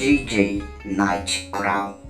GG Night Crown.